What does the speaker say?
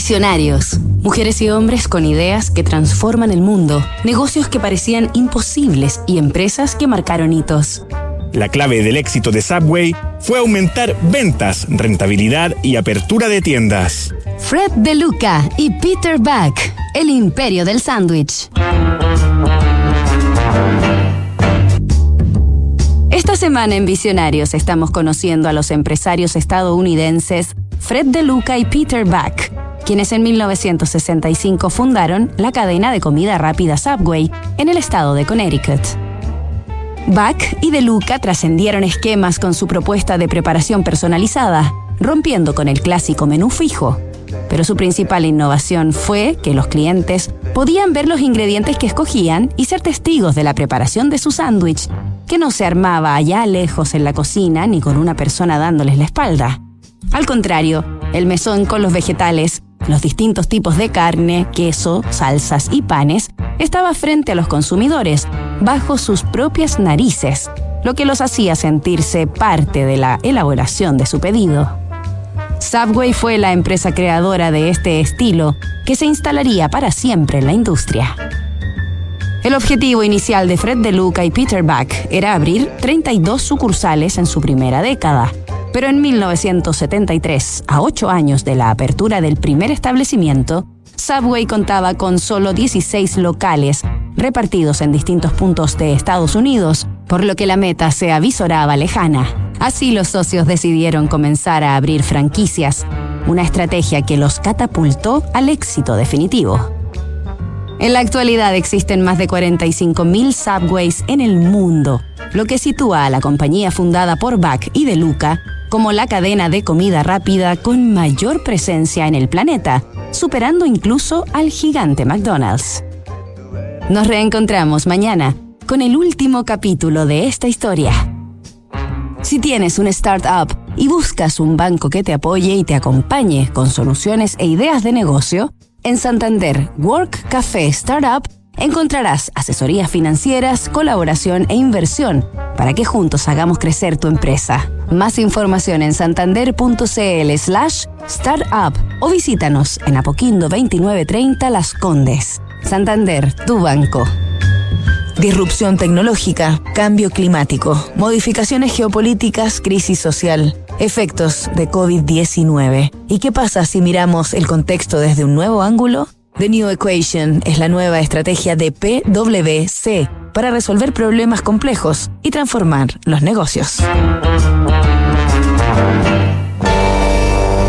Visionarios. Mujeres y hombres con ideas que transforman el mundo, negocios que parecían imposibles y empresas que marcaron hitos. La clave del éxito de Subway fue aumentar ventas, rentabilidad y apertura de tiendas. Fred De Luca y Peter Buck, el imperio del sándwich. Esta semana en Visionarios estamos conociendo a los empresarios estadounidenses Fred De Luca y Peter Buck, quienes en 1965 fundaron la cadena de comida rápida Subway en el estado de Connecticut. Buck y De Luca trascendieron esquemas con su propuesta de preparación personalizada, rompiendo con el clásico menú fijo. Pero su principal innovación fue que los clientes podían ver los ingredientes que escogían y ser testigos de la preparación de su sándwich, que no se armaba allá lejos en la cocina ni con una persona dándoles la espalda. Al contrario, el mesón con los vegetales, los distintos tipos de carne, queso, salsas y panes estaba frente a los consumidores, bajo sus propias narices, lo que los hacía sentirse parte de la elaboración de su pedido. Subway fue la empresa creadora de este estilo que se instalaría para siempre en la industria. El objetivo inicial de Fred DeLuca y Peter Buck era abrir 32 sucursales en su primera década, pero en 1973, a ocho años de la apertura del primer establecimiento, Subway contaba con solo 16 locales repartidos en distintos puntos de Estados Unidos, por lo que la meta se avisoraba lejana. Así los socios decidieron comenzar a abrir franquicias, una estrategia que los catapultó al éxito definitivo. En la actualidad existen más de 45.000 subways en el mundo, lo que sitúa a la compañía fundada por Buck y De Luca como la cadena de comida rápida con mayor presencia en el planeta, superando incluso al gigante McDonald's. Nos reencontramos mañana con el último capítulo de esta historia. Si tienes un startup y buscas un banco que te apoye y te acompañe con soluciones e ideas de negocio, en Santander Work Café Startup encontrarás asesorías financieras, colaboración e inversión para que juntos hagamos crecer tu empresa. Más información en santander.cl slash startup o visítanos en Apoquindo 2930 Las Condes. Santander, tu banco. Disrupción tecnológica, cambio climático, modificaciones geopolíticas, crisis social efectos de COVID-19. ¿Y qué pasa si miramos el contexto desde un nuevo ángulo? The New Equation es la nueva estrategia de PwC para resolver problemas complejos y transformar los negocios.